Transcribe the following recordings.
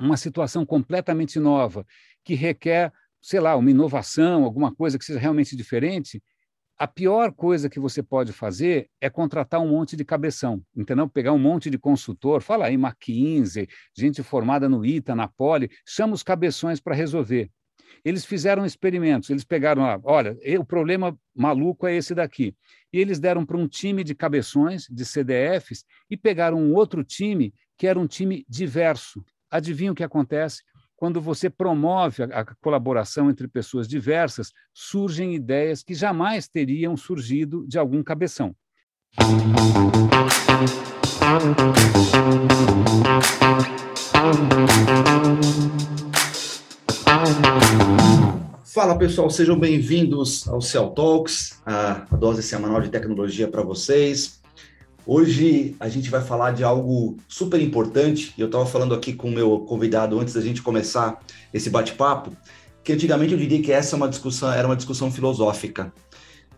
uma situação completamente nova, que requer, sei lá, uma inovação, alguma coisa que seja realmente diferente, a pior coisa que você pode fazer é contratar um monte de cabeção, entendeu? Pegar um monte de consultor, fala aí McKinsey, gente formada no ITA, na Poli, chama os cabeções para resolver. Eles fizeram experimentos, eles pegaram, ah, olha, o problema maluco é esse daqui. E eles deram para um time de cabeções, de CDFs, e pegaram um outro time que era um time diverso. Adivinha o que acontece? quando você promove a, a, colaboração entre pessoas diversas, surgem ideias que jamais teriam surgido de algum cabeção. Fala pessoal, sejam bem-vindos ao Cell Talks, a dose semanal de tecnologia para vocês. Hoje a gente vai falar de algo super importante, eu estava falando aqui com o meu convidado antes da gente começar esse bate-papo, que antigamente eu diria que essa é uma discussão, era uma discussão filosófica.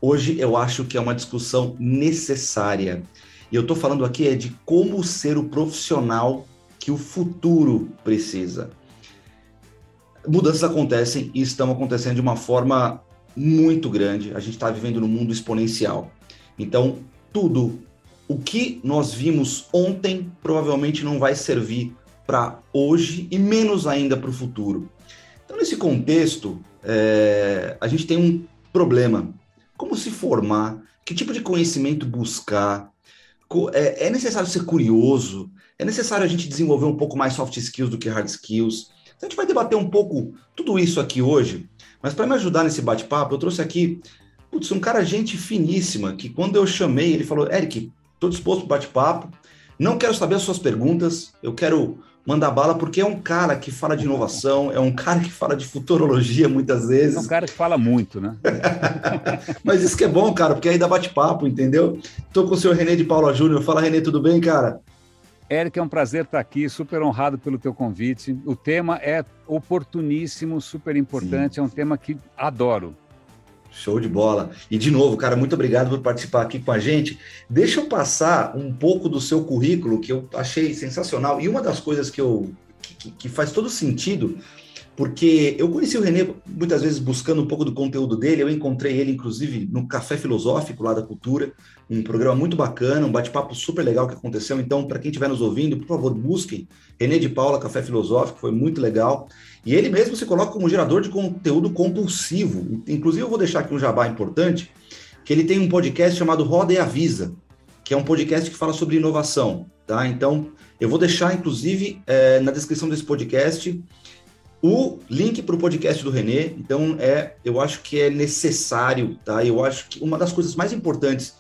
Hoje eu acho que é uma discussão necessária. E eu estou falando aqui é de como ser o profissional que o futuro precisa. Mudanças acontecem e estão acontecendo de uma forma muito grande. A gente está vivendo num mundo exponencial. Então, tudo o que nós vimos ontem provavelmente não vai servir para hoje e menos ainda para o futuro. Então, nesse contexto, é, a gente tem um problema. Como se formar? Que tipo de conhecimento buscar? É, é necessário ser curioso? É necessário a gente desenvolver um pouco mais soft skills do que hard skills? Então, a gente vai debater um pouco tudo isso aqui hoje. Mas para me ajudar nesse bate-papo, eu trouxe aqui putz, um cara gente finíssima, que quando eu chamei, ele falou, Eric, Estou disposto para bate-papo. Não quero saber as suas perguntas. Eu quero mandar bala porque é um cara que fala de inovação, é um cara que fala de futurologia muitas vezes. É um cara que fala muito, né? Mas isso que é bom, cara, porque aí dá bate-papo, entendeu? Estou com o senhor Renê de Paula Júnior. Fala, Renê, tudo bem, cara? Eric, é um prazer estar aqui, super honrado pelo teu convite. O tema é oportuníssimo, super importante, Sim. é um tema que adoro. Show de bola. E de novo, cara, muito obrigado por participar aqui com a gente. Deixa eu passar um pouco do seu currículo que eu achei sensacional. E uma das coisas que eu que, que faz todo sentido porque eu conheci o Renê muitas vezes buscando um pouco do conteúdo dele. Eu encontrei ele, inclusive, no Café Filosófico lá da Cultura, um programa muito bacana, um bate-papo super legal que aconteceu. Então, para quem estiver nos ouvindo, por favor, busquem Renê de Paula, Café Filosófico, foi muito legal. E ele mesmo se coloca como gerador de conteúdo compulsivo. Inclusive, eu vou deixar aqui um jabá importante, que ele tem um podcast chamado Roda e Avisa, que é um podcast que fala sobre inovação, tá? Então, eu vou deixar, inclusive, é, na descrição desse podcast o link para o podcast do Renê, então é, eu acho que é necessário, tá? Eu acho que uma das coisas mais importantes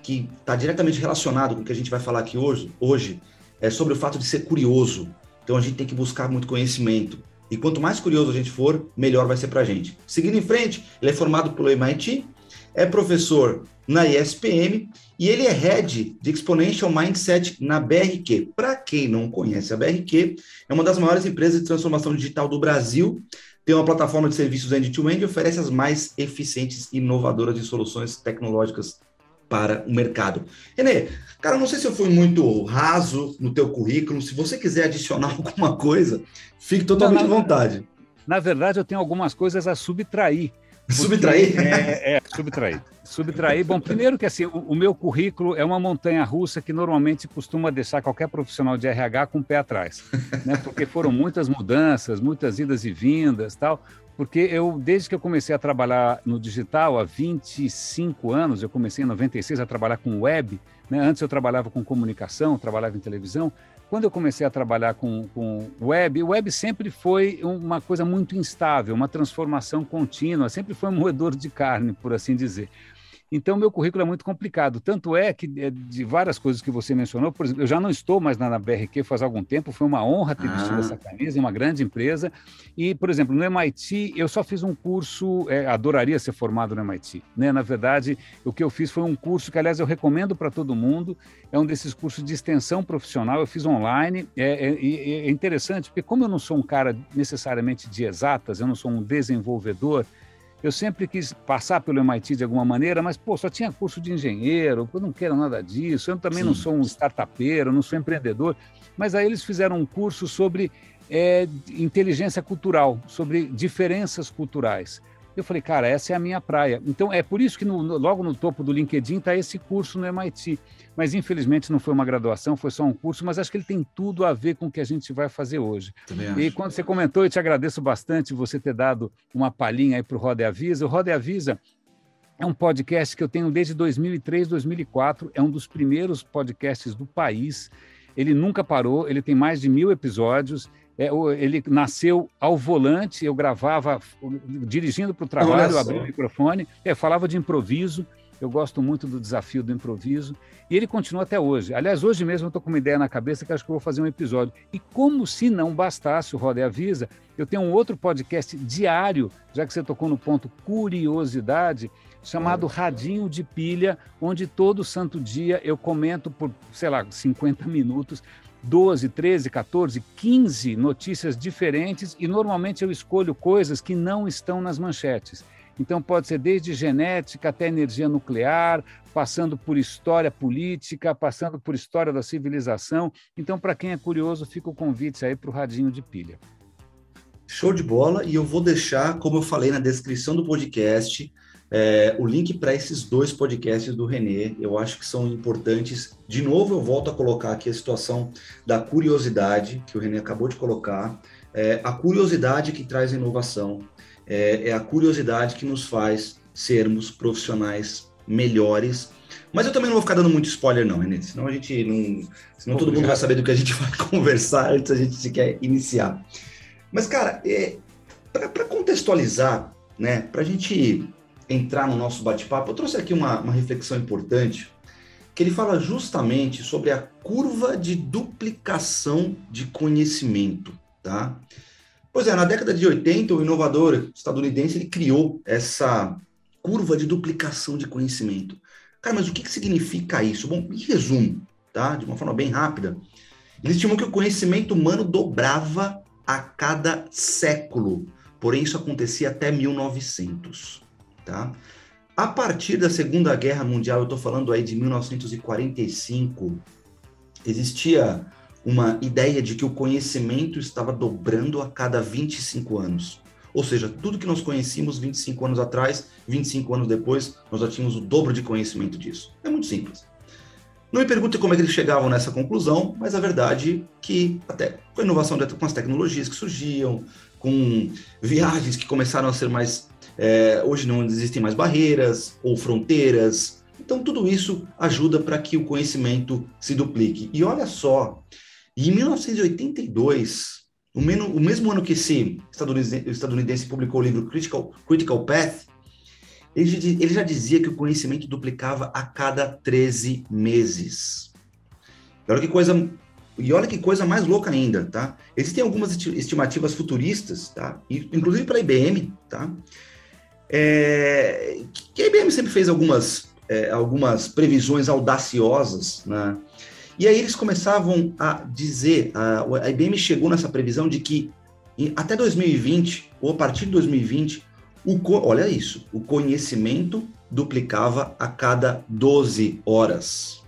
que está diretamente relacionado com o que a gente vai falar aqui hoje, hoje é sobre o fato de ser curioso. Então a gente tem que buscar muito conhecimento. E quanto mais curioso a gente for, melhor vai ser para a gente. Seguindo em frente, ele é formado pelo MIT, é professor na ESPM e ele é head de Exponential Mindset na BRQ. Para quem não conhece a BRQ, é uma das maiores empresas de transformação digital do Brasil. Tem uma plataforma de serviços end-to-end e oferece as mais eficientes e inovadoras de soluções tecnológicas para o mercado. Renê, cara, não sei se eu fui muito raso no teu currículo. Se você quiser adicionar alguma coisa, fique totalmente não, na, à vontade. Na verdade, eu tenho algumas coisas a subtrair Subtrair? É, é, subtrair. Subtrair. Bom, primeiro que assim, o, o, meu currículo é uma montanha russa que normalmente costuma deixar qualquer profissional de RH com o pé atrás, né? Porque foram muitas mudanças, muitas idas e vindas, tal. Porque eu, desde que eu comecei a trabalhar no digital, há 25 anos, eu comecei em 96 a trabalhar com web, né? Antes eu trabalhava com comunicação, trabalhava em televisão. Quando eu comecei a trabalhar com, com web, web sempre foi uma coisa muito instável, uma transformação contínua, sempre foi um moedor de carne, por assim dizer. Então, meu currículo é muito complicado. Tanto é que, é, de várias coisas que você mencionou, por exemplo, eu já não estou mais na, BRQ faz algum tempo, foi uma honra ter ah. vestido essa camisa em uma grande empresa. E, por exemplo, no MIT, eu só fiz um curso, é, adoraria ser formado no MIT. Né? Na verdade, o que eu fiz foi um curso que, aliás, eu recomendo para todo mundo. É um desses cursos de extensão profissional, eu fiz online. É, é, é interessante, porque como eu não sou um cara necessariamente de exatas, eu não sou um desenvolvedor, eu sempre quis passar pelo MIT de alguma maneira, mas, pô, só tinha curso de engenheiro, eu não quero nada disso, eu também Sim. não sou um startupeiro, não sou empreendedor. Mas aí eles fizeram um curso sobre é, inteligência cultural, sobre diferenças culturais. Eu falei, cara, essa é a minha praia. Então, é por isso que no, logo no topo do LinkedIn está esse curso no MIT. Mas, infelizmente, não foi uma graduação, foi só um curso, mas acho que ele tem tudo a ver com o que a gente vai fazer hoje. E quando você comentou, eu te agradeço bastante você ter dado uma palhinha aí para o Roda e Avisa. O Roda e Avisa é um podcast que eu tenho desde 2003, 2004. É um dos primeiros podcasts do país. Ele nunca parou, ele tem mais de mil episódios ele nasceu ao volante, eu gravava dirigindo para o trabalho, abri o microfone, é, falava de improviso, eu gosto muito do desafio do improviso, e ele continua até hoje. Aliás, hoje mesmo eu estou com uma ideia na cabeça que acho que eu vou fazer um episódio. E como se não bastasse o Roda e Avisa, eu tenho um outro podcast diário, já que você tocou no ponto curiosidade, chamado é. Radinho de Pilha, onde todo santo dia eu comento por, sei lá, 50 minutos 12, 13, 14, 15 notícias diferentes e normalmente eu escolho coisas que não estão nas manchetes. Então pode ser desde genética até energia nuclear, passando por história política, passando por história da civilização. Então, para quem é curioso, fica o convite aí para o Radinho de Pilha. Show de bola, e eu vou deixar, como eu falei na descrição do podcast, é, o link para esses dois podcasts do Renê, eu acho que são importantes. De novo, eu volto a colocar aqui a situação da curiosidade, que o Renê acabou de colocar. É, a curiosidade que traz inovação, é, é a curiosidade que nos faz sermos profissionais melhores. Mas eu também não vou ficar dando muito spoiler, não, Renê, senão a gente não. Senão todo mundo vai saber do que a gente vai conversar antes a gente se quer iniciar. Mas, cara, é, para contextualizar, né, para a gente entrar no nosso bate-papo, eu trouxe aqui uma, uma reflexão importante, que ele fala justamente sobre a curva de duplicação de conhecimento, tá? Pois é, na década de 80, o inovador estadunidense ele criou essa curva de duplicação de conhecimento. Cara, mas o que, que significa isso? Bom, em resumo, tá? De uma forma bem rápida, ele estimou que o conhecimento humano dobrava a cada século, porém isso acontecia até 1900. Tá? A partir da Segunda Guerra Mundial, eu estou falando aí de 1945, existia uma ideia de que o conhecimento estava dobrando a cada 25 anos. Ou seja, tudo que nós conhecíamos 25 anos atrás, 25 anos depois, nós já tínhamos o dobro de conhecimento disso. É muito simples. Não me pergunte como é que eles chegavam nessa conclusão, mas a verdade é que, até com a inovação, com as tecnologias que surgiam, com viagens que começaram a ser mais é, hoje não existem mais barreiras ou fronteiras. Então, tudo isso ajuda para que o conhecimento se duplique. E olha só, em 1982, o, mesmo, ano que esse estadunidense, estadunidense publicou o livro Critical, Critical Path, ele, ele já dizia que o conhecimento duplicava a cada 13 meses. E olha que coisa e olha que coisa mais louca ainda, tá? Existem algumas estimativas futuristas, tá? Inclusive para a IBM, tá? É, que a IBM sempre fez algumas, é, algumas previsões audaciosas, né? E aí eles começavam a dizer, a, a IBM chegou nessa previsão de que em, até 2020, ou a partir de 2020, o, olha isso, o conhecimento duplicava a cada 12 horas.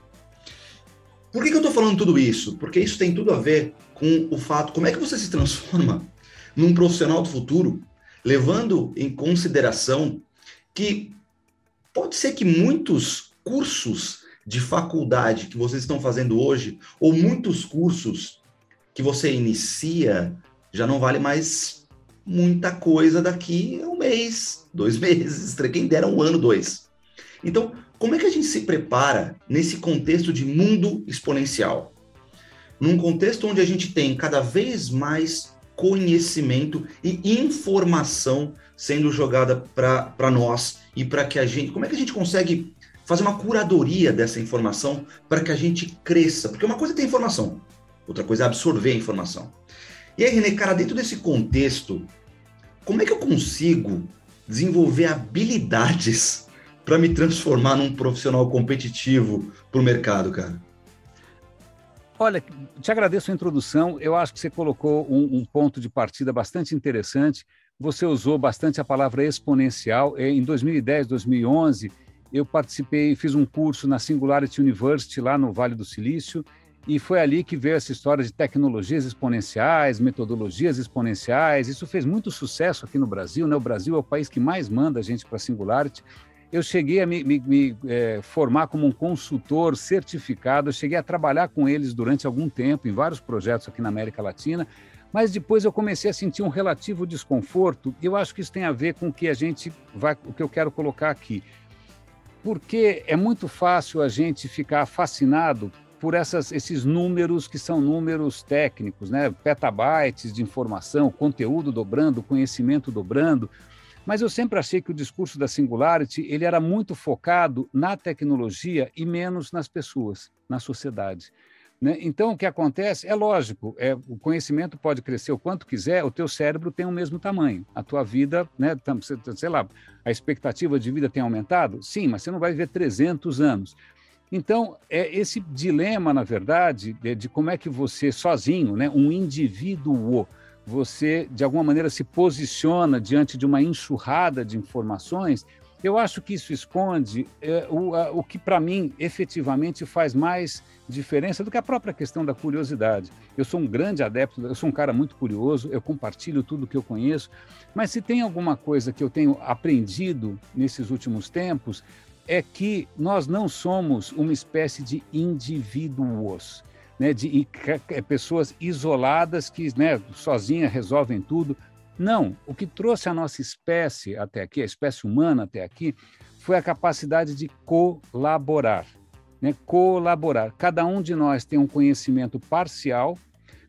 Por que, que eu estou falando tudo isso? Porque isso tem tudo a ver com o fato, como é que você se transforma num profissional do futuro levando em consideração que pode ser que muitos cursos de faculdade que vocês estão fazendo hoje, ou muitos cursos que você inicia, já não vale mais muita coisa daqui a um mês, dois meses, quem dera um ano, dois. Então, como é que a gente se prepara nesse contexto de mundo exponencial? Num contexto onde a gente tem cada vez mais conhecimento e informação sendo jogada para nós e para que a gente. Como é que a gente consegue fazer uma curadoria dessa informação para que a gente cresça? Porque uma coisa é ter informação, outra coisa é absorver a informação. E aí, René, cara, dentro desse contexto, como é que eu consigo desenvolver habilidades para me transformar num profissional competitivo para o mercado, cara? Olha, te agradeço a introdução. Eu acho que você colocou um, um, ponto de partida bastante interessante. Você usou bastante a palavra exponencial. Em 2010, 2011, eu participei, fiz um curso na Singularity University, lá no Vale do Silício, E foi ali que veio essa história de tecnologias exponenciais, metodologias exponenciais. Isso fez muito sucesso aqui no Brasil. Né? O Brasil é o país que mais manda a gente para a Singularity. Eu cheguei a me, me, me é, formar como um consultor certificado, eu cheguei a trabalhar com eles durante algum tempo em vários projetos aqui na América Latina, mas depois eu comecei a sentir um relativo desconforto. E eu acho que isso tem a ver com o que a gente vai, o que eu quero colocar aqui, porque é muito fácil a gente ficar fascinado por essas, esses números que são números técnicos, né? petabytes de informação, conteúdo dobrando, conhecimento dobrando. Mas eu sempre achei que o discurso da Singularity ele era muito focado na tecnologia e menos nas pessoas, na sociedade. Né? Então, o que acontece é lógico, é, o conhecimento pode crescer o quanto quiser, o teu cérebro tem o mesmo tamanho. A tua vida, né, sei lá, a expectativa de vida tem aumentado? Sim, mas você não vai viver 300 anos. Então, é esse dilema, na verdade, de, de como é que você, sozinho, né, um indivíduo, você, de alguma maneira, se posiciona diante de uma enxurrada de informações, eu acho que isso esconde é, o, a, o que, para mim, efetivamente faz mais diferença do que a própria questão da curiosidade. Eu sou um grande adepto, eu sou um cara muito curioso, eu compartilho tudo que eu conheço, mas se tem alguma coisa que eu tenho aprendido nesses últimos tempos, é que nós não somos uma espécie de indivíduos, né, de pessoas isoladas que né, sozinhas resolvem tudo. Não, o que trouxe a nossa espécie até aqui, a espécie humana até aqui, foi a capacidade de colaborar. Né? Colaborar. Cada um de nós tem um conhecimento parcial,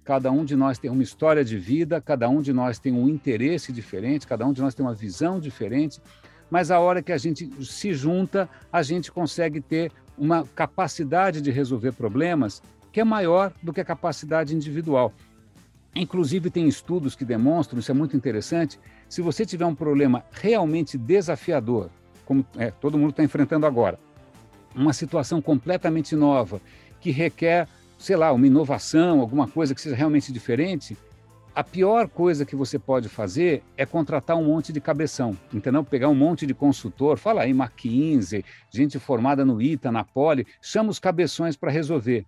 cada um de nós tem uma história de vida, cada um de nós tem um interesse diferente, cada um de nós tem uma visão diferente, mas a hora que a gente se junta, a gente consegue ter uma capacidade de resolver problemas que é maior do que a capacidade individual. Inclusive, tem estudos que demonstram, isso é muito interessante, se você tiver um problema realmente desafiador, como é, todo mundo está enfrentando agora, uma situação completamente nova, que requer, sei lá, uma inovação, alguma coisa que seja realmente diferente, a pior coisa que você pode fazer é contratar um monte de cabeção, entendeu? Pegar um monte de consultor, fala aí McKinsey, gente formada no ITA, na Poli, chama os cabeções para resolver.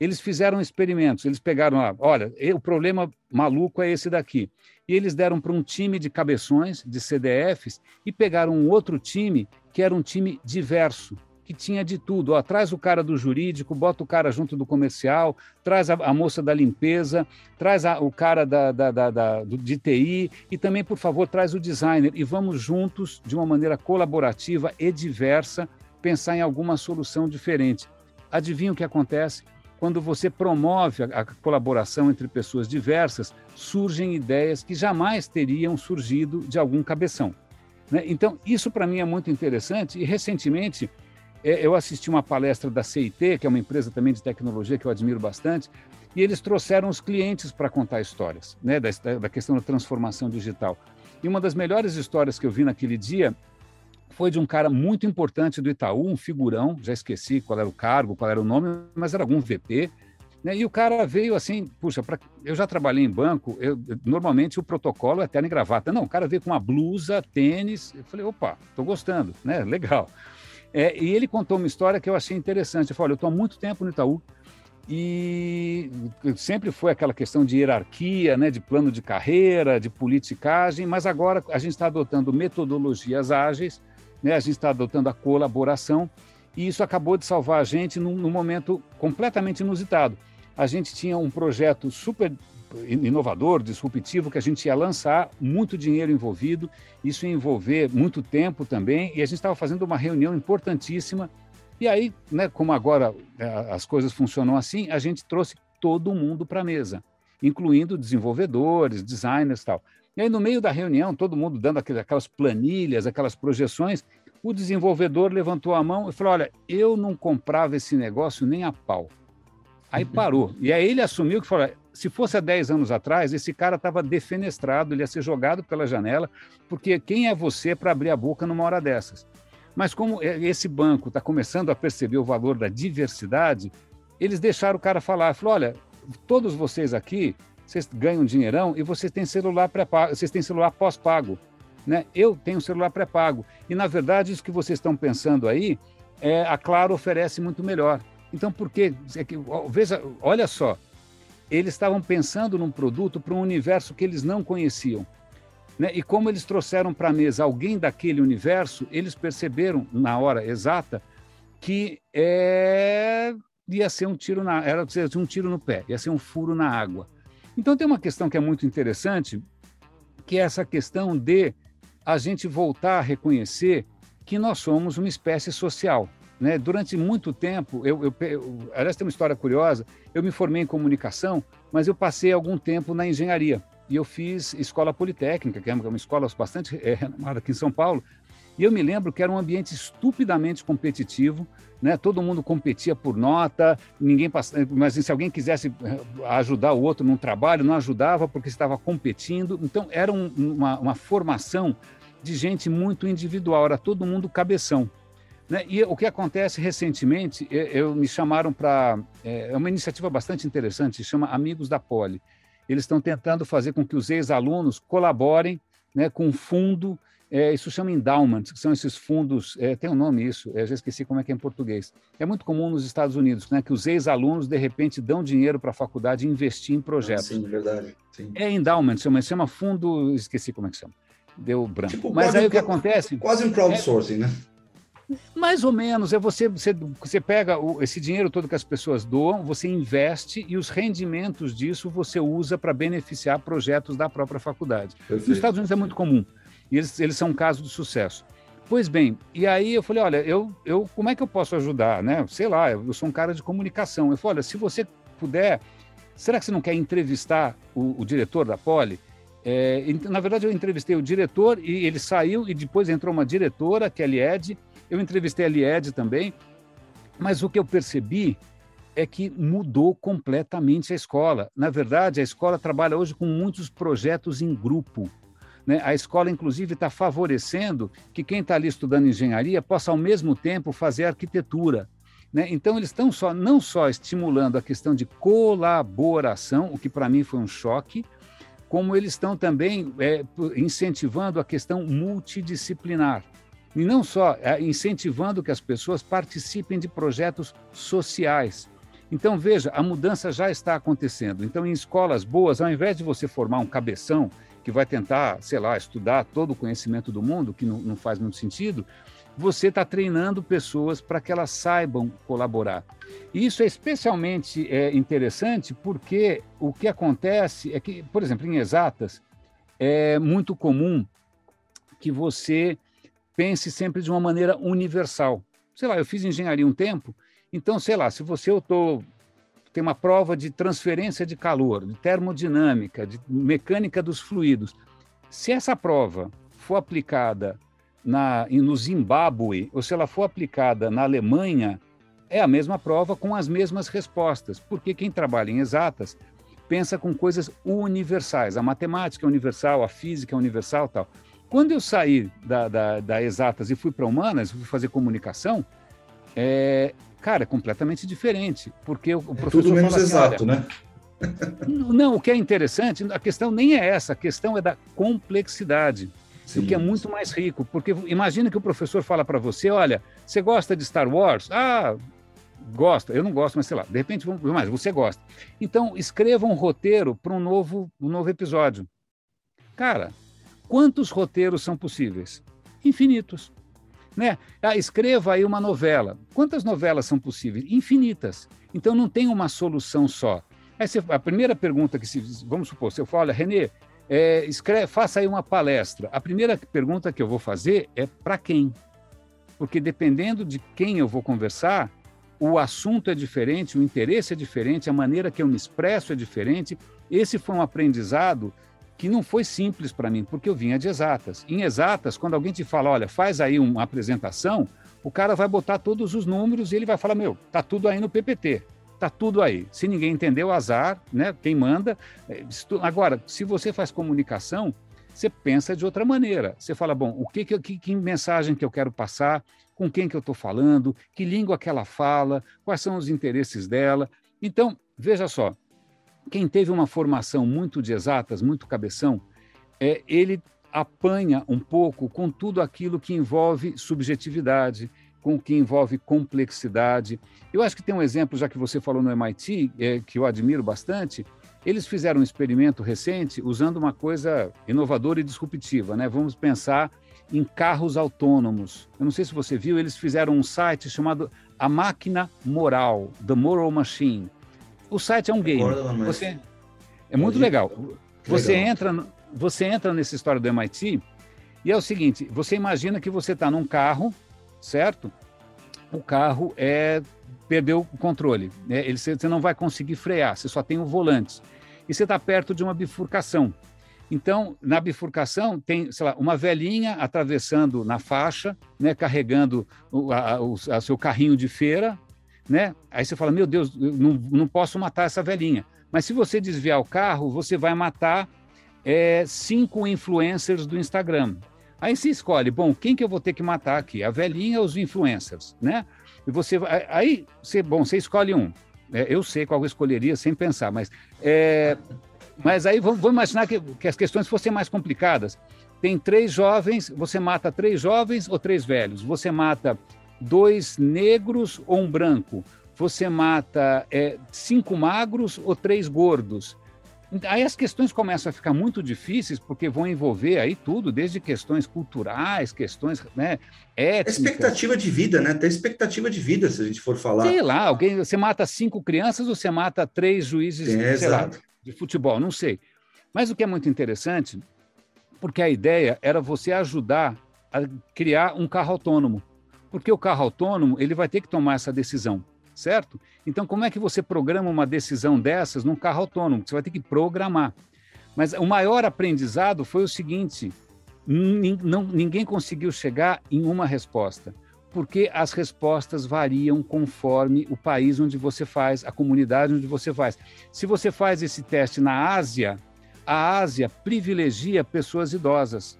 Eles fizeram experimentos, eles pegaram lá, olha, o problema maluco é esse daqui. E eles deram para um time de cabeções, de CDFs, e pegaram um outro time que era um time diverso, que tinha de tudo. Ó, traz o cara do jurídico, bota o cara junto do comercial, traz a, a moça da limpeza, traz a, o cara da, da, da, da, de TI e também, por favor, traz o designer. E vamos juntos, de uma maneira colaborativa e diversa, pensar em alguma solução diferente. Adivinha o que acontece? Quando você promove a, a colaboração entre pessoas diversas, surgem ideias que jamais teriam surgido de algum cabeção. Né? Então, isso para mim é muito interessante e, recentemente, é, eu assisti uma palestra da CIT, que é uma empresa também de tecnologia que eu admiro bastante, e eles trouxeram os clientes para contar histórias, né, da, da questão da transformação digital. E uma das melhores histórias que eu vi naquele dia foi de um cara muito importante do Itaú, um figurão, já esqueci qual era o cargo, qual era o nome, mas era algum VP, né? E o cara veio assim, puxa, pra, eu já trabalhei em banco, eu, normalmente o protocolo é terno e gravata. Não, o cara veio com uma blusa, tênis, eu falei, opa, estou gostando, né? Legal. É, e ele contou uma história que eu achei interessante. Ele falou: eu estou há muito tempo no Itaú e sempre foi aquela questão de hierarquia, né, de plano de carreira, de politicagem, mas agora a gente está adotando metodologias ágeis, né, a gente está adotando a colaboração e isso acabou de salvar a gente num, num momento completamente inusitado. A gente tinha um projeto super inovador, disruptivo que a gente ia lançar, muito dinheiro envolvido, isso ia envolver muito tempo também, e a gente estava fazendo uma reunião importantíssima. E aí, né, como agora é, as coisas funcionam assim, a gente trouxe todo mundo para a mesa, incluindo desenvolvedores, designers e tal. E aí, no meio da reunião, todo mundo dando aquelas planilhas, aquelas projeções, o desenvolvedor levantou a mão e falou: Olha, eu não comprava esse negócio nem a pau. Aí parou. E aí ele assumiu que falou: se fosse há 10 anos atrás, esse cara estava defenestrado, ele ia ser jogado pela janela, porque quem é você para abrir a boca numa hora dessas? Mas como esse banco está começando a perceber o valor da diversidade, eles deixaram o cara falar, falou, olha, todos vocês aqui, vocês ganham dinheirão e vocês têm celular pré-pago, vocês têm celular pós-pago, né? Eu tenho celular pré-pago e na verdade isso que vocês estão pensando aí, é, a Claro oferece muito melhor. Então, por quê? É que, veja, olha só, eles estavam pensando num produto para um universo que eles não conheciam. Né? E como eles trouxeram para a mesa alguém daquele universo, eles perceberam na hora exata que é, ia ser um tiro na era um tiro no pé, ia ser um furo na água. Então tem uma questão que é muito interessante, que é essa questão de a gente voltar a reconhecer que nós somos uma espécie social. Né? Durante muito tempo, eu, eu, eu, aliás, tem uma história curiosa, eu me formei em comunicação, mas eu passei algum tempo na engenharia e eu fiz escola politécnica, que é uma escola bastante é, renomada aqui em São Paulo, e eu me lembro que era um ambiente estupidamente competitivo, né? Todo mundo competia por nota, ninguém passava, mas se alguém quisesse eh, ajudar o outro num trabalho, não ajudava porque estava competindo. Então era um, uma, uma, formação de gente muito individual, era todo mundo cabeção. Né? E o que acontece recentemente, eu, eu me chamaram para é, é uma iniciativa bastante interessante, chama Amigos da Poli eles estão tentando fazer com que os ex-alunos colaborem né, com um fundo, é, isso chama endowment, que são esses fundos, é, tem um nome isso, eu já esqueci como é que é em português. É muito comum nos Estados Unidos, né, que os ex-alunos, de repente, dão dinheiro para a faculdade investir em projetos. sim, verdade. Sim. É endowment, chama, chama fundo, esqueci como é que chama. Deu branco. Tipo, Mas aí o que acontece... Quase um crowdsourcing, é, né? Mais ou menos, é você, você, você pega o, esse dinheiro todo que as pessoas doam, você investe e os rendimentos disso você usa para beneficiar projetos da própria faculdade. Perfeito. Nos Estados Unidos é muito comum e eles, eles são um caso de sucesso. Pois bem, e aí eu falei, olha, eu, eu, como é que eu posso ajudar, né? Sei lá, eu sou um cara de comunicação. Eu falei, olha, se você puder, será que você não quer entrevistar o, o diretor da Poli? É, na verdade, eu entrevistei o diretor e ele saiu e depois entrou uma diretora, que é a Lied, eu entrevistei a Lied também, mas o que eu percebi é que mudou completamente a escola. Na verdade, a escola trabalha hoje com muitos projetos em grupo. Né? A escola, inclusive, está favorecendo que quem está ali estudando engenharia possa, ao mesmo tempo, fazer arquitetura. Né? Então, eles estão só, não só estimulando a questão de colaboração, o que para mim foi um choque, como eles estão também é, incentivando a questão multidisciplinar. E não só é, incentivando que as pessoas participem de projetos sociais. Então, veja, a mudança já está acontecendo. Então, em escolas boas, ao invés de você formar um cabeção que vai tentar, sei lá, estudar todo o conhecimento do mundo, que não, não faz muito sentido, você está treinando pessoas para que elas saibam colaborar. E isso é especialmente é, interessante porque o que acontece é que, por exemplo, em exatas, é muito comum que você pense sempre de uma maneira universal. Sei lá, eu fiz engenharia um tempo, então, sei lá, se você eu tô, tem uma prova de transferência de calor, de termodinâmica, de mecânica dos fluidos, se essa prova for aplicada na, no Zimbábue ou se ela for aplicada na Alemanha, é a mesma prova com as mesmas respostas, porque quem trabalha em exatas pensa com coisas universais. A matemática é universal, a física é universal tal. Quando eu saí da, da, da exatas e fui para humanas, fui fazer comunicação, é, cara, é completamente diferente, porque o, é professor tudo menos assim, exato, né? não, o que é interessante, a questão nem é essa, a questão é da complexidade, Sim. o que é muito mais rico, porque imagina que o professor fala para você, olha, você gosta de Star Wars? Ah, gosta, eu não gosto, mas sei lá, de repente, mas você gosta. Então, escreva um roteiro para um novo, um novo episódio. Cara, Quantos roteiros são possíveis? Infinitos. Né? Ah, escreva aí uma novela. Quantas novelas são possíveis? Infinitas. Então não tem uma solução só. Você, a primeira pergunta que se, vamos supor, se eu falo, Renê, é, escreve, faça aí uma palestra. A primeira pergunta que eu vou fazer é para quem? Porque dependendo de quem eu vou conversar, o assunto é diferente, o interesse é diferente, a maneira que eu me expresso é diferente. Esse foi um aprendizado que não foi simples para mim, porque eu vinha de exatas. Em exatas, quando alguém te fala, olha, faz aí uma apresentação, o cara vai botar todos os números e ele vai falar, meu, tá tudo aí no PPT, tá tudo aí. Se ninguém entendeu, azar, né? Quem manda. É, agora, se você faz comunicação, você pensa de outra maneira. Você fala, bom, o que, que, que mensagem que eu quero passar, com quem que eu estou falando, que língua que ela fala, quais são os interesses dela. Então, veja só, quem teve uma formação muito de exatas, muito cabeção, é, ele apanha um pouco com tudo aquilo que envolve subjetividade, com o que envolve complexidade. Eu acho que tem um exemplo, já que você falou no MIT, é, que eu admiro bastante. Eles fizeram um experimento recente usando uma coisa inovadora e disruptiva. Né? Vamos pensar em carros autônomos. Eu não sei se você viu, eles fizeram um site chamado A Máquina Moral, The Moral Machine. O site é um game. Você... É muito legal. Você entra, você entra nessa história do MIT e é o seguinte: você imagina que você está num carro, certo? O carro é perdeu o controle, né? Ele, você não vai conseguir frear, você só tem o volante. E você está perto de uma bifurcação. Então, na bifurcação, tem, sei lá, uma velhinha atravessando na faixa, né, carregando o a, o a seu carrinho de feira, né? Aí você fala, meu Deus, não, não posso matar essa velhinha. Mas se você desviar o carro, você vai matar é, cinco influencers do Instagram. Aí você escolhe, bom, quem que eu vou ter que matar aqui? A velhinha ou os influencers, né? E você aí, você, bom, você escolhe um. É, eu sei qual eu escolheria sem pensar, mas é, mas aí vamos, imaginar que, que as questões fossem mais complicadas. Tem três jovens, você mata três jovens ou três velhos? Você mata dois negros ou um branco? Você mata é, cinco magros ou três gordos? Aí as questões começam a ficar muito difíceis, porque vão envolver aí tudo, desde questões culturais, questões né, étnicas. Expectativa de vida, né? Tem expectativa de vida, se a gente for falar. Sei lá, alguém, você mata cinco crianças ou você mata três juízes é, lá, de futebol, não sei. Mas o que é muito interessante, porque a ideia era você ajudar a criar um carro autônomo. Porque o carro autônomo, ele vai ter que tomar essa decisão certo? Então, como é que você programa uma decisão dessas num carro autônomo? Você vai ter que programar. Mas o maior aprendizado foi o seguinte: não, ninguém conseguiu chegar em uma resposta, porque as respostas variam conforme o país onde você faz, a comunidade onde você faz. Se você faz esse teste na Ásia, a Ásia privilegia pessoas idosas,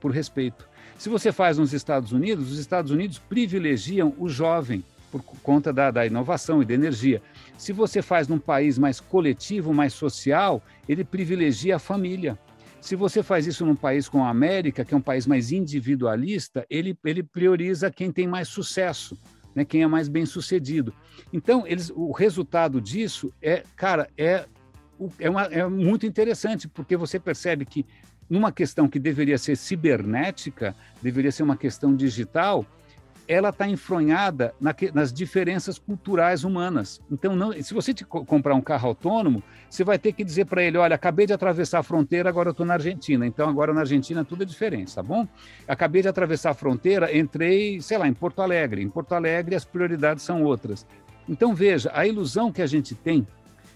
por respeito. Se você faz nos Estados Unidos, os Estados Unidos privilegiam o jovem por conta da, da inovação e da energia. Se você faz num país mais coletivo, mais social, ele privilegia a família. Se você faz isso num país como a América, que é um país mais individualista, ele, ele prioriza quem tem mais sucesso, né? quem é mais bem sucedido. Então, eles, o resultado disso é, cara, é, é, uma, é muito interessante, porque você percebe que numa questão que deveria ser cibernética, deveria ser uma questão digital, ela está enfronhada na, nas diferenças culturais humanas. Então, não, se você te comprar um carro autônomo, você vai ter que dizer para ele: olha, acabei de atravessar a fronteira, agora eu estou na Argentina. Então, agora na Argentina tudo é diferente, tá bom? Acabei de atravessar a fronteira, entrei, sei lá, em Porto Alegre. Em Porto Alegre, as prioridades são outras. Então, veja, a ilusão que a gente tem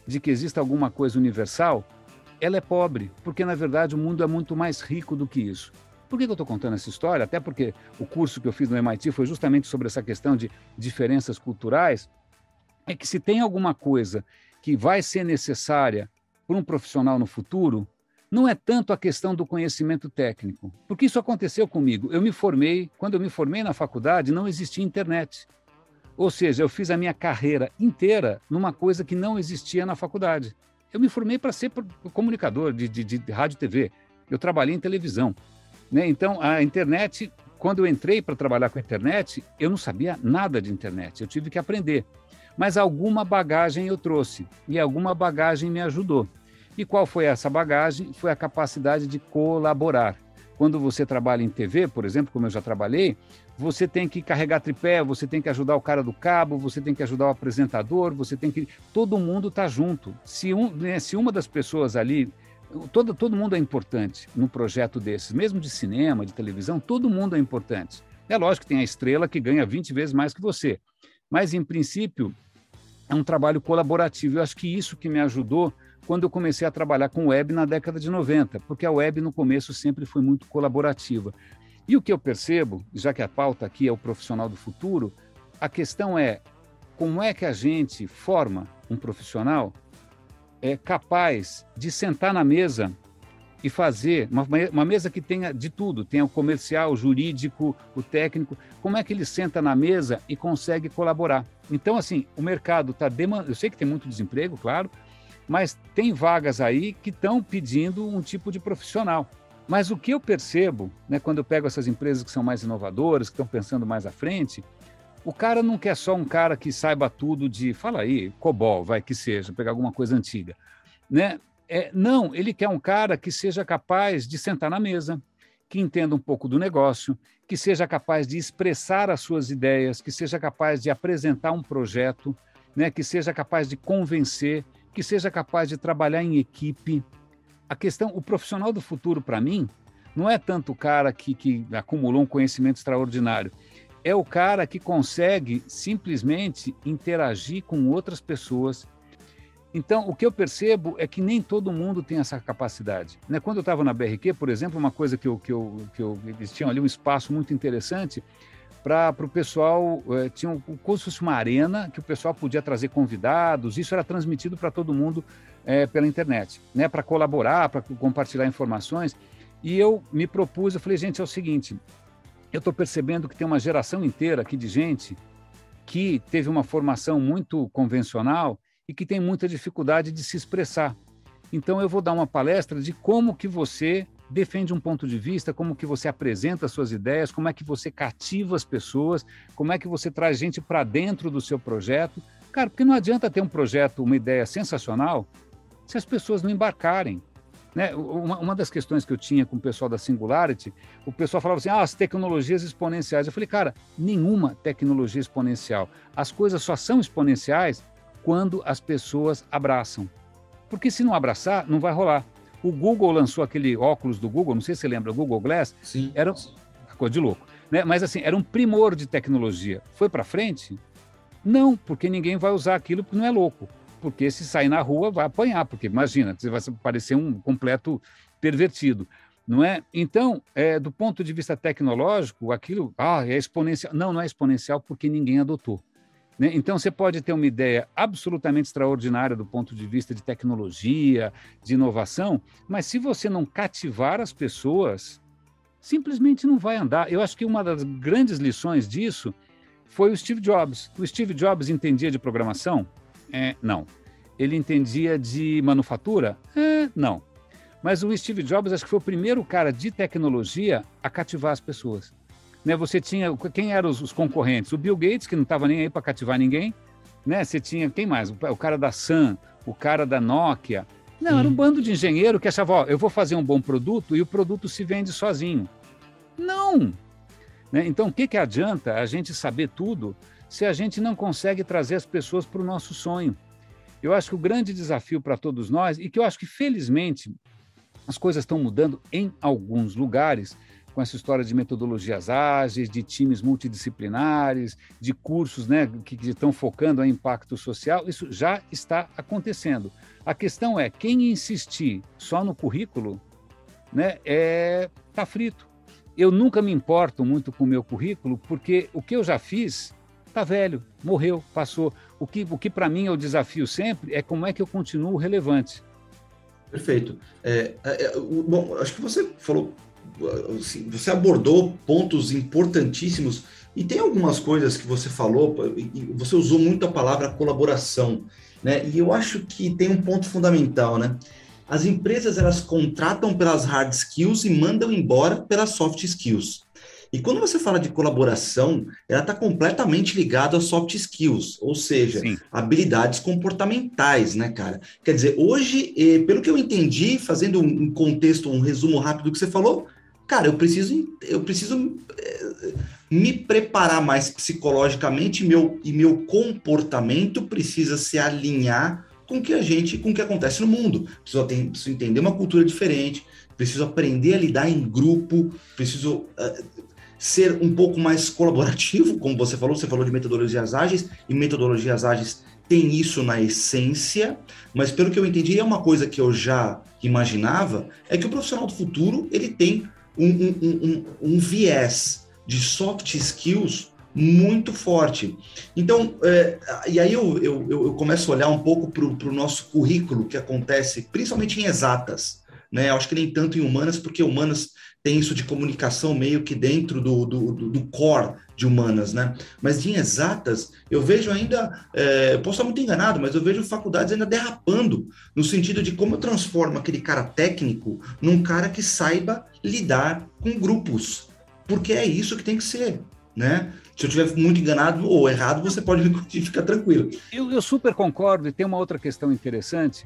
de que existe alguma coisa universal, ela é pobre, porque na verdade o mundo é muito mais rico do que isso. Por que eu estou contando essa história? Até porque o curso que eu fiz no MIT foi justamente sobre essa questão de diferenças culturais. É que se tem alguma coisa que vai ser necessária para um profissional no futuro, não é tanto a questão do conhecimento técnico, porque isso aconteceu comigo. Eu me formei, quando eu me formei na faculdade, não existia internet. Ou seja, eu fiz a minha carreira inteira numa coisa que não existia na faculdade. Eu me formei para ser comunicador de, de, de rádio e TV. Eu trabalhei em televisão. Né? Então, a internet, quando eu entrei para trabalhar com a internet, eu não sabia nada de internet, eu tive que aprender. Mas alguma bagagem eu trouxe e alguma bagagem me ajudou. E qual foi essa bagagem? Foi a capacidade de colaborar. Quando você trabalha em TV, por exemplo, como eu já trabalhei, você tem que carregar tripé, você tem que ajudar o cara do cabo, você tem que ajudar o apresentador, você tem que. Todo mundo está junto. Se, um, né, se uma das pessoas ali Todo, todo mundo é importante num projeto desses, mesmo de cinema, de televisão, todo mundo é importante. É lógico que tem a estrela que ganha 20 vezes mais que você, mas, em princípio, é um trabalho colaborativo. Eu acho que isso que me ajudou quando eu comecei a trabalhar com web na década de 90, porque a web no começo sempre foi muito colaborativa. E o que eu percebo, já que a pauta aqui é o profissional do futuro, a questão é como é que a gente forma um profissional é capaz de sentar na mesa e fazer uma, uma mesa que tenha de tudo, tenha o comercial, o jurídico, o técnico, como é que ele senta na mesa e consegue colaborar? Então, assim, o mercado está demandando, eu sei que tem muito desemprego, claro, mas tem vagas aí que estão pedindo um tipo de profissional. Mas o que eu percebo, né, quando eu pego essas empresas que são mais inovadoras, que estão pensando mais à frente, O cara não quer só um cara que saiba tudo de, fala aí, COBOL, vai que seja, pegar alguma coisa antiga, né? É, não, ele quer um cara que seja capaz de sentar na mesa, que entenda um pouco do negócio, que seja capaz de expressar as suas ideias, que seja capaz de apresentar um projeto, né, que seja capaz de convencer, que seja capaz de trabalhar em equipe. A questão, o profissional do futuro, para mim, não é tanto o cara que, que acumulou um conhecimento extraordinário, é o cara que consegue simplesmente interagir com outras pessoas, então, o que eu percebo é que nem todo mundo tem essa capacidade. Né? Quando eu estava na BRQ, por exemplo, uma coisa que, eu, que, eu, que eu, eles tinham ali um espaço muito interessante para o pessoal, eh, tinha um, como se fosse uma arena que o pessoal podia trazer convidados, isso era transmitido para todo mundo eh, pela internet, né? para colaborar, para compartilhar informações. E eu me propus, eu falei, gente, é o seguinte, eu estou percebendo que tem uma geração inteira aqui de gente que teve uma formação muito convencional e que tem muita dificuldade de se expressar. Então eu vou dar uma palestra de como que você defende um ponto de vista, como que você apresenta suas ideias, como é que você cativa as pessoas, como é que você traz gente para dentro do seu projeto. Cara, porque não adianta ter um projeto, uma ideia sensacional, se as pessoas não embarcarem. Né? Uma, uma, das questões que eu tinha com o pessoal da Singularity, o pessoal falava assim, ah, as tecnologias exponenciais. Eu falei, cara, nenhuma tecnologia exponencial. As coisas só são exponenciais quando as pessoas abraçam. Porque se não abraçar, não vai rolar. O Google lançou aquele óculos do Google, não sei se você lembra, o Google Glass. Sim. Era coisa de louco. Né? Mas assim, era um primor de tecnologia. Foi para frente? Não, porque ninguém vai usar aquilo porque não é louco. Porque se sair na rua vai apanhar, porque imagina, você vai parecer um completo pervertido, não é? Então, é, do ponto de vista tecnológico, aquilo ah, é exponencial. Não, não é exponencial porque ninguém adotou. Né? Então, você pode ter uma ideia absolutamente extraordinária do ponto de vista de tecnologia, de inovação, mas se você não cativar as pessoas, simplesmente não vai andar. Eu acho que uma das grandes lições disso foi o Steve Jobs. O Steve Jobs entendia de programação? É, não. Ele entendia de manufatura? É, não. Mas o Steve Jobs acho que foi o primeiro cara de tecnologia a cativar as pessoas né? Você tinha quem eram os, os concorrentes? O Bill Gates que não estava nem aí para cativar ninguém, né? Você tinha quem mais? O, o, cara da Sun, o cara da Nokia. Não, Sim. era um bando de engenheiro que achava, ó, eu vou fazer um bom produto e o produto se vende sozinho. Não. Né? Então, o que, que adianta a gente saber tudo se a gente não consegue trazer as pessoas para o nosso sonho? Eu acho que o grande desafio para todos nós, e que eu acho que felizmente as coisas estão mudando em alguns lugares, com essa história de metodologias ágeis, de times multidisciplinares, de cursos né, que, estão focando em impacto social, isso já está acontecendo. A questão é, quem insistir só no currículo, né, é, tá frito. Eu nunca me importo muito com o meu currículo, porque o que eu já fiz está velho, morreu, passou. O que, o que para mim é o desafio sempre é como é que eu continuo relevante. Perfeito. É, é, é bom, acho que você falou assim, você abordou pontos importantíssimos e tem algumas coisas que você falou, você usou muito a palavra colaboração, né? E eu acho que tem um ponto fundamental, né? As empresas elas contratam pelas hard skills e mandam embora pelas soft skills. E quando você fala de colaboração, ela está completamente ligada aos soft skills, ou seja, Sim. habilidades comportamentais, né, cara? Quer dizer, hoje, eh, pelo que eu entendi, fazendo um contexto, um resumo rápido do que você falou, cara, eu preciso, eu preciso é, me preparar mais psicologicamente meu, e meu comportamento precisa se alinhar com o que a gente, com o que acontece no mundo. Preciso, ter, preciso entender uma cultura diferente, preciso aprender a lidar em grupo, preciso uh, ser um pouco mais colaborativo, como você falou, você falou de metodologias ágeis, e metodologias ágeis tem isso na essência, mas pelo que eu entendi, é uma coisa que eu já imaginava, é que o profissional do futuro, ele tem um, um, um, um viés de soft skills muito forte. Então, é, e aí eu, eu, eu, começo a olhar um pouco para o nosso currículo que acontece, principalmente em exatas. Né? Eu acho que nem tanto em humanas, porque humanas tem isso de comunicação meio que dentro do, do, do core de humanas, né? Mas em exatas, eu vejo ainda, é, posso estar muito enganado, mas eu vejo faculdades ainda derrapando, no sentido de como eu transformo aquele cara técnico num cara que saiba lidar com grupos, porque é isso que tem que ser. né? Se eu tiver muito enganado ou errado, você pode me tranquilo. Eu, eu super concordo, e tem uma outra questão interessante,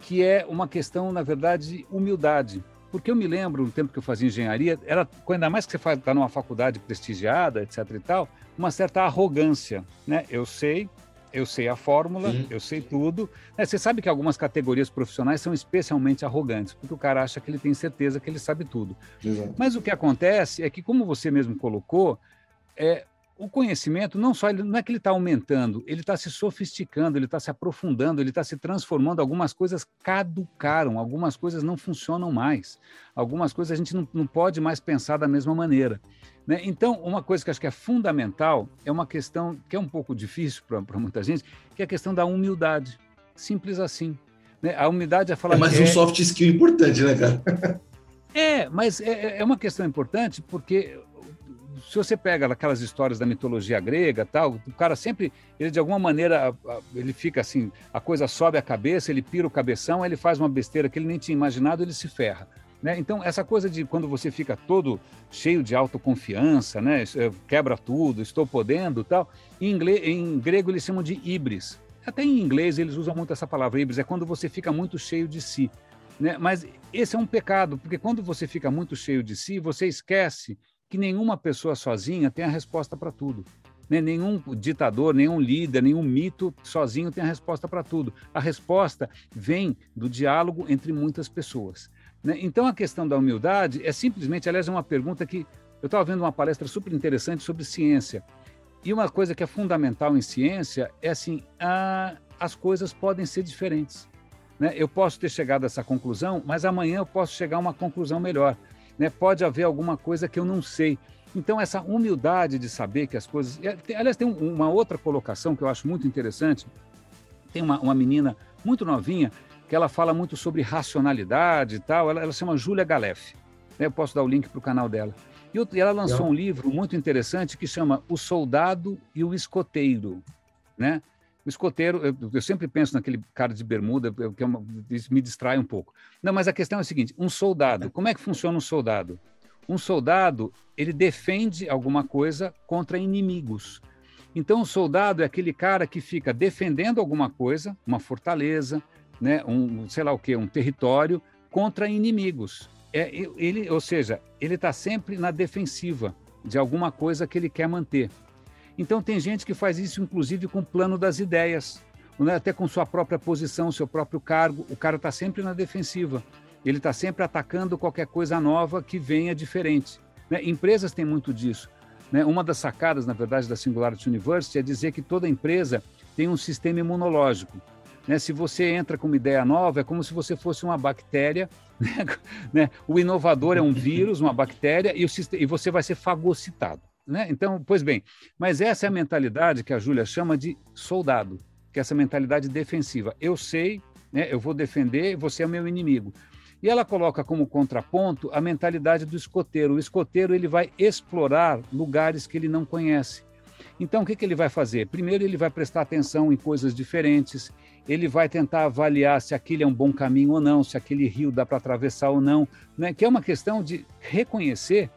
que é uma questão, na verdade, de humildade. Porque eu me lembro, no tempo que eu fazia engenharia, era, ainda mais que você está numa faculdade prestigiada, etc e tal, uma certa arrogância, né? Eu sei, eu sei a fórmula, Sim. eu sei tudo. É, você sabe que algumas categorias profissionais são especialmente arrogantes, porque o cara acha que ele tem certeza que ele sabe tudo. Exato. Mas o que acontece é que, como você mesmo colocou, é, o conhecimento não só ele, não é que ele está aumentando, ele está se sofisticando, ele está se aprofundando, ele está se transformando. Algumas coisas caducaram, algumas coisas não funcionam mais, algumas coisas a gente não, não pode mais pensar da mesma maneira. Né? Então, uma coisa que acho que é fundamental é uma questão que é um pouco difícil para muita gente, que é a questão da humildade. Simples assim. Né? A humildade é falar. É mais um é... soft skill importante, né, cara? É, mas é, é uma questão importante porque se você pega aquelas histórias da mitologia grega tal, o cara sempre, ele de alguma maneira, ele fica assim, a coisa sobe a cabeça, ele pira o cabeção, ele faz uma besteira que ele nem tinha imaginado, ele se ferra. Né? Então, essa coisa de quando você fica todo cheio de autoconfiança, né? quebra tudo, estou podendo tal, em, inglês, em grego eles chamam de ibris. Até em inglês eles usam muito essa palavra ibris, é quando você fica muito cheio de si. Né? Mas esse é um pecado, porque quando você fica muito cheio de si, você esquece que nenhuma pessoa sozinha tem a resposta para tudo. Né? Nenhum ditador, nenhum líder, nenhum mito sozinho tem a resposta para tudo. A resposta vem do diálogo entre muitas pessoas. Né? Então, a questão da humildade é simplesmente, aliás, é uma pergunta que eu estava vendo uma palestra super interessante sobre ciência. E uma coisa que é fundamental em ciência é assim: a, as coisas podem ser diferentes. Né? Eu posso ter chegado a essa conclusão, mas amanhã eu posso chegar a uma conclusão melhor né? pode haver alguma coisa que eu não sei. Então, essa humildade de saber que as coisas. Aliás, tem uma outra colocação que eu acho muito interessante. Tem uma, uma menina muito novinha que ela fala muito sobre racionalidade e tal. Ela, ela se chama Júlia Galef. Né? Eu posso dar o link para o canal dela. E ela lançou um livro muito interessante que chama O Soldado e o Escoteiro. Né? O escoteiro, eu, eu, sempre penso naquele cara de bermuda, que é uma, isso me distrai um pouco. Não, mas a questão é a seguinte: um soldado, como é que funciona um soldado? Um soldado, ele defende alguma coisa contra inimigos. Então, o soldado é aquele cara que fica defendendo alguma coisa, uma fortaleza, né, um, sei lá o que, um território, contra inimigos. É, ele, ou seja, ele está sempre na defensiva de alguma coisa que ele quer manter. Então, tem gente que faz isso, inclusive, com o plano das ideias, né? até com sua própria posição, seu próprio cargo. O cara está sempre na defensiva. Ele está sempre atacando qualquer coisa nova que venha diferente. Né? Empresas têm muito disso. Né? Uma das sacadas, na verdade, da Singularity University é dizer que toda empresa tem um sistema imunológico. Né? Se você entra com uma ideia nova, é como se você fosse uma bactéria. Né? O inovador é um vírus, uma bactéria, e, o, e você vai ser fagocitado. Né? Então, pois bem, mas essa é a mentalidade que a Júlia chama de soldado, que é essa mentalidade defensiva. Eu sei, né, eu vou defender, você é meu inimigo. E ela coloca como contraponto a mentalidade do escoteiro. O escoteiro ele vai explorar lugares que ele não conhece. Então, o que, que ele vai fazer? Primeiro, ele vai prestar atenção em coisas diferentes, ele vai tentar avaliar se aquele é um bom caminho ou não, se aquele rio dá para atravessar ou não, né? que é uma questão de reconhecer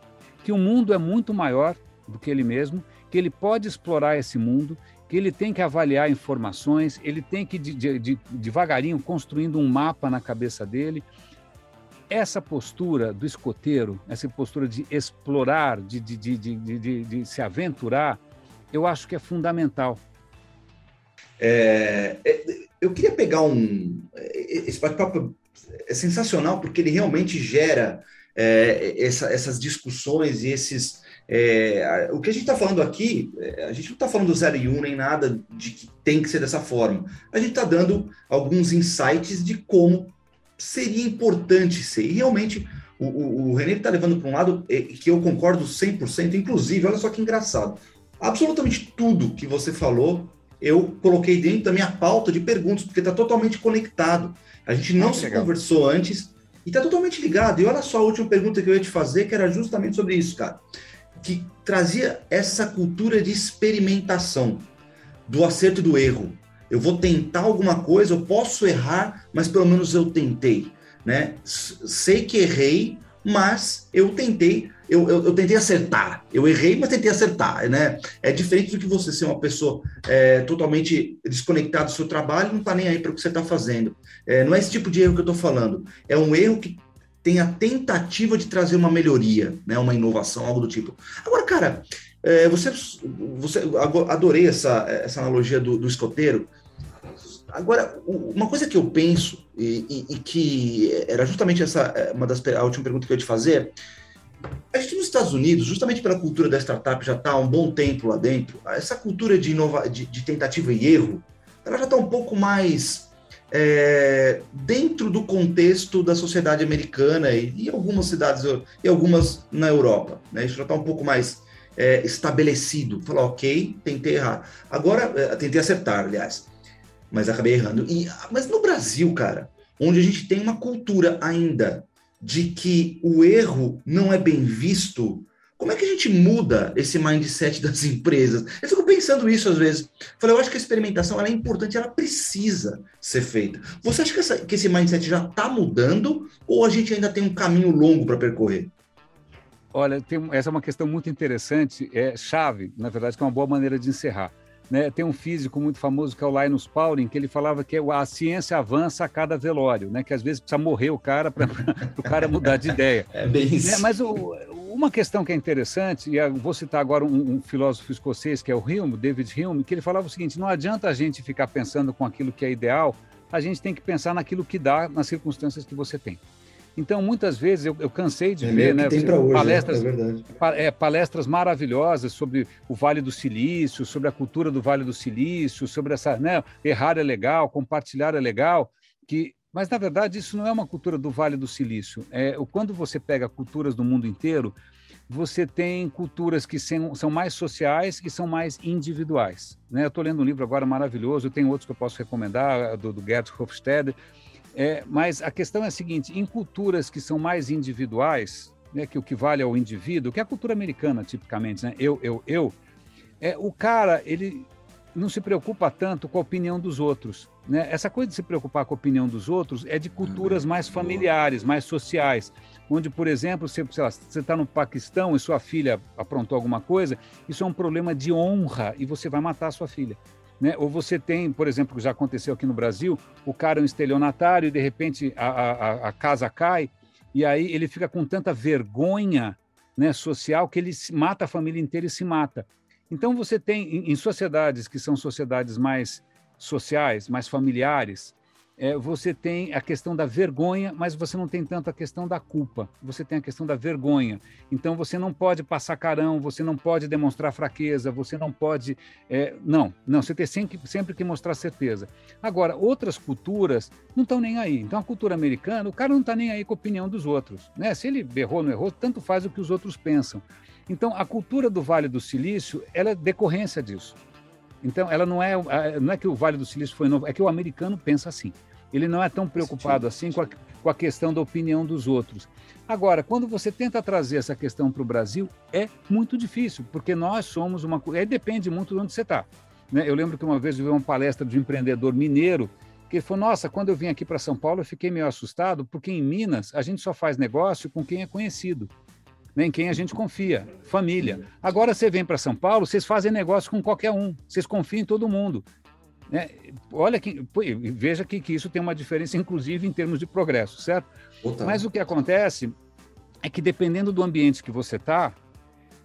que o mundo é muito maior do que ele mesmo, que ele pode explorar esse mundo, que ele tem que avaliar informações, ele tem que de, de, de, devagarinho construindo um mapa na cabeça dele. Essa postura do escoteiro, essa postura de explorar, de, de, se aventurar, eu acho que é fundamental. É, é eu queria pegar um. Esse bate-papo é sensacional porque ele realmente gera é, essa, essas discussões e esses, é, o que a gente está falando aqui, é, a gente não está falando zero e um nem nada de que tem que ser dessa forma. A gente está dando alguns insights de como seria importante ser. E realmente o, o, o René está levando para um lado é, que eu concordo 100%, inclusive, olha só que engraçado. Absolutamente tudo que você falou, eu coloquei dentro da minha pauta de perguntas, porque está totalmente conectado. A gente não se legal. conversou antes e está totalmente ligado. E olha só a última pergunta que eu ia te fazer, que era justamente sobre isso, cara que trazia essa cultura de experimentação, do acerto e do erro. Eu vou tentar alguma coisa, eu posso errar, mas pelo menos eu tentei, né? Sei que errei, mas eu tentei, eu, eu, eu, tentei acertar. Eu errei, mas tentei acertar, né? É diferente do que você ser uma pessoa é, totalmente desconectada do seu trabalho, não está nem aí para o que você está fazendo. É, não é esse tipo de erro que eu estou falando. É um erro que tem a tentativa de trazer uma melhoria, né? Uma inovação, algo do tipo. Agora, cara, é, você, você adorei essa, essa analogia do, do escoteiro. Agora, uma coisa que eu penso, e, e, e, que era justamente essa, é, uma das a última pergunta que eu ia te fazer, a gente nos Estados Unidos, justamente pela cultura da startup já está há um bom tempo lá dentro, essa cultura de, inova, de, de tentativa e erro, ela já está um pouco mais é, dentro do contexto da sociedade americana e, e algumas cidades, e algumas na Europa. Né? Isso já está um pouco mais é, estabelecido. Falar, ok, tentei errar. Agora, é, tentei acertar, aliás mas acabei errando. E, mas no Brasil, cara, onde a gente tem uma cultura ainda de que o erro não é bem visto, como é que a gente muda esse mindset das empresas? Eu fico pensando isso às vezes. Falei, eu acho que a experimentação é importante, ela precisa ser feita. Você acha que, essa, que esse mindset já está mudando ou a gente ainda tem um caminho longo para percorrer? Olha, tem, essa é uma questão muito interessante, é chave, na verdade, que é uma boa maneira de encerrar. Né? Tem um físico muito famoso que é o Linus Pauling, que ele falava que a ciência avança a cada velório, né? que às vezes precisa morrer o cara para o cara mudar de ideia. É bem né? isso. Mas o, uma questão que é interessante, e vou citar agora um, um, filósofo escocês, que é o Hume, David Hume, que ele falava o seguinte, não adianta a gente ficar pensando com aquilo que é ideal, a gente tem que pensar naquilo que dá nas circunstâncias que você tem. Então, muitas vezes, eu, eu cansei de é ver né, hoje, né, palestras, é é, palestras maravilhosas sobre o Vale do Silício, sobre a cultura do Vale do Silício, sobre essa, né, errar é legal, compartilhar é legal, que mas, na verdade, isso não é uma cultura do Vale do Silício. É, quando você pega culturas do mundo inteiro, você tem culturas que são, são mais sociais e são mais individuais. Né? Eu estou lendo um livro agora maravilhoso, tem outros que eu posso recomendar, do, do Gerd Hofstede, é, mas a questão é a seguinte: em culturas que são mais individuais, né, que o que vale é o indivíduo, que é a cultura americana tipicamente, né, eu, eu, eu, é, o cara ele não se preocupa tanto com a opinião dos outros. Né? Essa coisa de se preocupar com a opinião dos outros é de culturas mais familiares, mais sociais, onde, por exemplo, você está no Paquistão e sua filha aprontou alguma coisa, isso é um problema de honra e você vai matar a sua filha. Né? Ou você tem, por exemplo, que já aconteceu aqui no Brasil, o cara é um estelionatário e de repente a, a, a casa cai e aí ele fica com tanta vergonha né, social que ele mata a família inteira e se mata. Então você tem em, em sociedades que são sociedades mais sociais, mais familiares, é, você tem a questão da vergonha, mas você não tem tanto a questão da culpa. Você tem a questão da vergonha. Então você não pode passar carão, você não pode demonstrar fraqueza, você não pode. É, não, não, você tem sempre, sempre que mostrar certeza. Agora, outras culturas não estão nem aí. Então a cultura americana, o cara não está nem aí com a opinião dos outros. Né? Se ele errou ou não errou, tanto faz o que os outros pensam. Então a cultura do Vale do Silício, ela é decorrência disso. Então, ela não é, não é que o Vale do Silício foi novo, é que o americano pensa assim ele não é tão preocupado assim com a, com a questão da opinião dos outros. Agora, quando você tenta trazer essa questão para o Brasil, é muito difícil, porque nós somos uma. Aí depende muito de onde você está. Né? Eu lembro que uma vez eu vi uma palestra de um empreendedor mineiro que ele falou: Nossa, quando eu vim aqui para São Paulo, eu fiquei meio assustado, porque em Minas a gente só faz negócio com quem é conhecido, né? em quem a gente confia, família. Agora você vem para São Paulo, vocês fazem negócio com qualquer um, vocês confiam em todo mundo. Né? Olha que veja que, que isso tem uma diferença, inclusive em termos de progresso, certo? Mas o que acontece é que dependendo do ambiente que você está,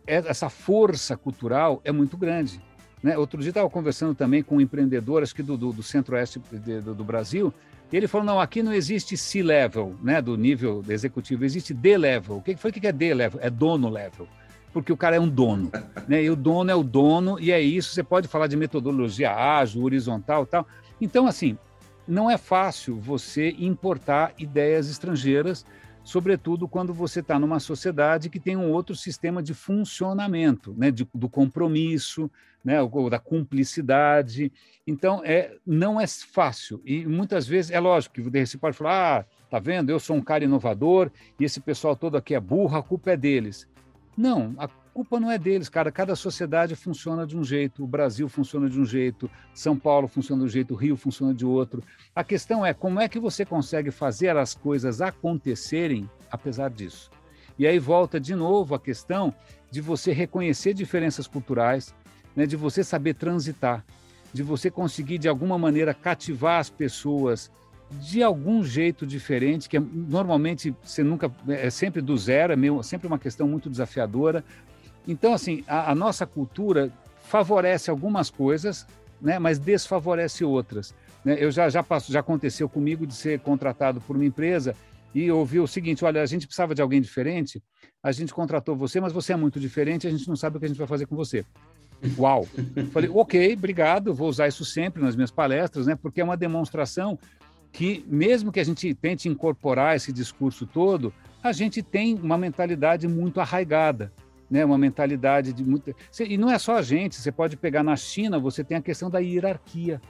é, essa força cultural é muito grande. Né? Outro dia estava conversando também com um empreendedor, acho que do, do, do centro-oeste do, do, Brasil, e ele falou, não, aqui não existe C-level, né, do nível executivo, existe D-level. O que foi que é D-level? É dono level porque o cara é um dono, né? E o dono é o dono e é isso. Você pode falar de metodologia ágil, horizontal, tal. Então, assim, não é fácil você importar ideias estrangeiras, sobretudo quando você está numa sociedade que tem um outro sistema de funcionamento, né? De, do compromisso, né? Ou da cumplicidade. Então, é, não é fácil e muitas vezes é lógico que você pode falar, ah, tá vendo? Eu sou um cara inovador e esse pessoal todo aqui é burro, a culpa é deles. Não, a culpa não é deles, cara. Cada sociedade funciona de um jeito, o Brasil funciona de um jeito, São Paulo funciona de um jeito, o Rio funciona de outro. A questão é como é que você consegue fazer as coisas acontecerem apesar disso. E aí volta de novo a questão de você reconhecer diferenças culturais, né, de você saber transitar, de você conseguir de alguma maneira cativar as pessoas de algum jeito diferente, que é, normalmente você nunca é sempre do zero, é meio, sempre uma questão muito desafiadora. Então, assim, a, a nossa cultura favorece algumas coisas, né, mas desfavorece outras. Né? Eu já já passo, já aconteceu comigo de ser contratado por uma empresa e ouvir o seguinte: olha, a gente precisava de alguém diferente, a gente contratou você, mas você é muito diferente, a gente não sabe o que a gente vai fazer com você. Uau! Falei, ok, obrigado, vou usar isso sempre nas minhas palestras, né? Porque é uma demonstração que, mesmo que a gente tente incorporar esse discurso todo, a gente tem uma mentalidade muito arraigada, né? Uma mentalidade de muito. E não é só a gente, você pode pegar na China, você tem a questão da hierarquia.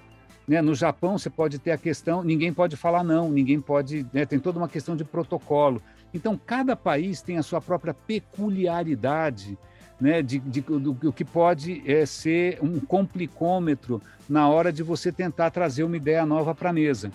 Né? No Japão, você pode ter a questão, ninguém pode falar não, ninguém pode, né? tem toda uma questão de protocolo. Então, cada país tem a sua própria peculiaridade né, de, de, do, do que pode é, ser um complicômetro na hora de você tentar trazer uma ideia nova para a mesa.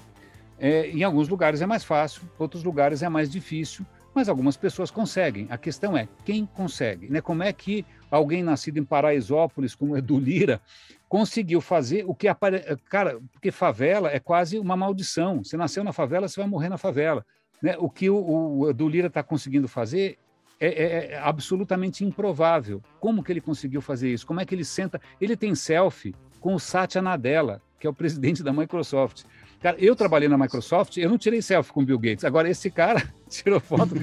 É, em alguns lugares é mais fácil, outros lugares é mais difícil, mas algumas pessoas conseguem. A questão é quem consegue, né? Como é que alguém nascido em Paraisópolis, como Edu Lira, conseguiu fazer o que apare... cara, porque favela é quase uma maldição. Você nasceu na favela, você vai morrer na favela. Né? O que o, o Edu Lira está conseguindo fazer é, é, é, absolutamente improvável. Como que ele conseguiu fazer isso? Como é que ele senta? Ele tem selfie com o Satya Nadella, que é o presidente da Microsoft. Cara, eu trabalhei na Microsoft, eu não tirei selfie com o Bill Gates. Agora, esse cara tirou foto.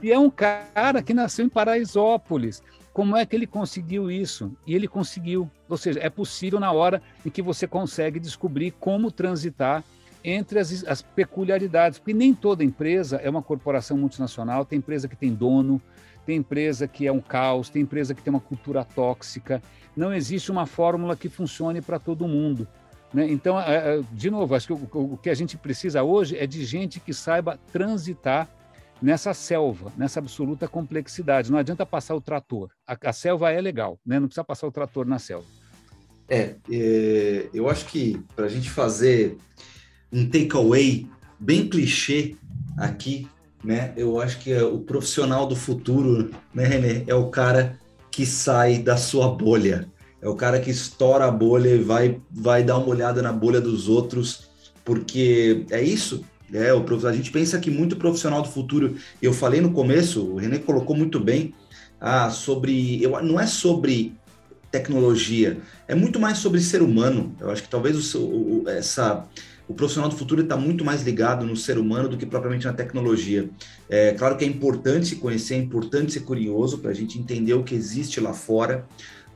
e é um cara que nasceu em Paraisópolis. Como é que ele conseguiu isso? E ele conseguiu. Ou seja, é possível na hora em que você consegue descobrir como transitar entre as, as peculiaridades. Porque nem toda empresa é uma corporação multinacional, tem empresa que tem dono, tem empresa que é um caos, tem empresa que tem uma cultura tóxica. Não existe uma fórmula que funcione para todo mundo. Né? Então, é, é, de novo, acho que o, que a gente precisa hoje é de gente que saiba transitar nessa selva, nessa absoluta complexidade. Não adianta passar o trator. A, a selva é legal, né? não precisa passar o trator na selva. É, é eu acho que para a gente fazer um takeaway bem clichê aqui né? Eu acho que é o profissional do futuro, né, René, é o cara que sai da sua bolha. É o cara que estoura a bolha e vai, vai dar uma olhada na bolha dos outros, porque é isso. É, o, a gente pensa que muito profissional do futuro, eu falei no começo, o René colocou muito bem, ah, sobre. Eu, não é sobre tecnologia, é muito mais sobre ser humano. Eu acho que talvez o, o, essa o profissional do futuro está muito mais ligado no ser humano do que propriamente na tecnologia. É claro que é importante se conhecer, é importante ser curioso para a gente entender o que existe lá fora,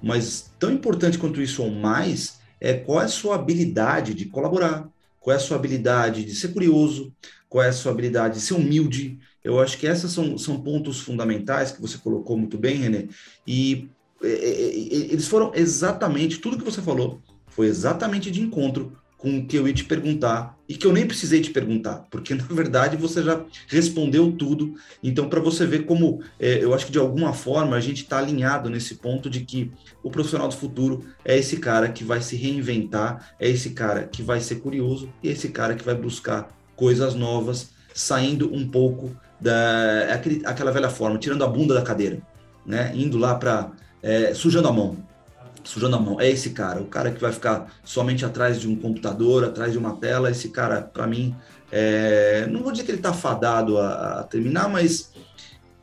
mas tão importante quanto isso ou mais é qual é a sua habilidade de colaborar, qual é a sua habilidade de ser curioso, qual é a sua habilidade de ser humilde. Eu acho que esses são, são pontos fundamentais que você colocou muito bem, René, e eles foram exatamente, tudo que você falou, foi exatamente de encontro com o que eu ia te perguntar e que eu nem precisei te perguntar, porque na verdade você já respondeu tudo. Então, para você ver como é, eu acho que de alguma forma a gente está alinhado nesse ponto de que o profissional do futuro é esse cara que vai se reinventar, é esse cara que vai ser curioso e é esse cara que vai buscar coisas novas, saindo um pouco da aquele, aquela velha forma, tirando a bunda da cadeira, né? Indo lá para é, sujando a mão sujando a mão. É esse cara, o cara que vai ficar somente atrás de um computador, atrás de uma tela. Esse cara, para mim, é... não vou dizer que ele está fadado a, a, terminar, mas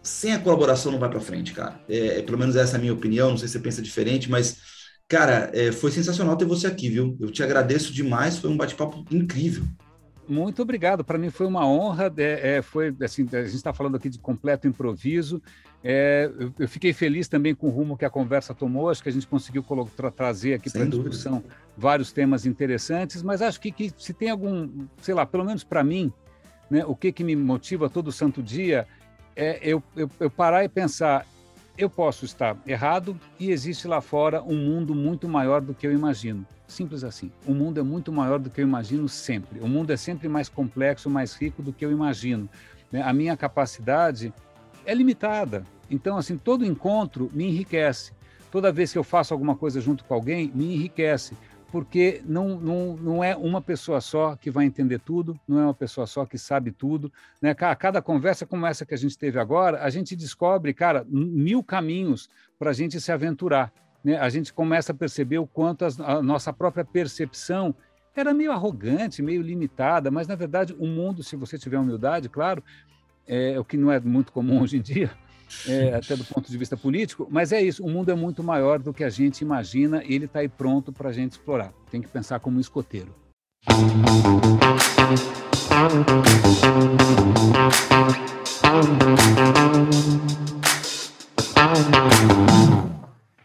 sem a colaboração não vai para frente, cara. É, é, pelo menos essa é a minha opinião. Não sei se você pensa diferente, mas cara, é, foi sensacional ter você aqui, viu? Eu te agradeço demais. Foi um bate-papo incrível. Muito obrigado. Para mim foi uma honra. É, é, foi assim, a gente está falando aqui de completo improviso. É, eu, eu, fiquei feliz também com o rumo que a conversa tomou. Acho que a gente conseguiu tra trazer aqui para discussão vários temas interessantes. Mas acho que, que, se tem algum, sei lá, pelo menos para mim, né, o que que me motiva todo santo dia é eu, eu, eu parar e pensar. Eu posso estar errado e existe lá fora um mundo muito maior do que eu imagino. Simples assim. O mundo é muito maior do que eu imagino sempre. O mundo é sempre mais complexo, mais rico do que eu imagino. Né? A minha capacidade é limitada. Então, assim, todo encontro me enriquece. Toda vez que eu faço alguma coisa junto com alguém, me enriquece. Porque não, não, não é uma pessoa só que vai entender tudo, não é uma pessoa só que sabe tudo. Né? Cada conversa como essa que a gente teve agora, a gente descobre, cara, mil caminhos para a gente se aventurar. Né? A gente começa a perceber o quanto a nossa própria percepção era meio arrogante, meio limitada, mas na verdade o mundo, se você tiver humildade, claro, é, o que não é muito comum hoje em dia, é, até do ponto de vista político, mas é isso, o mundo é muito maior do que a gente imagina e ele está aí pronto para a gente explorar. Tem que pensar como um escoteiro. Música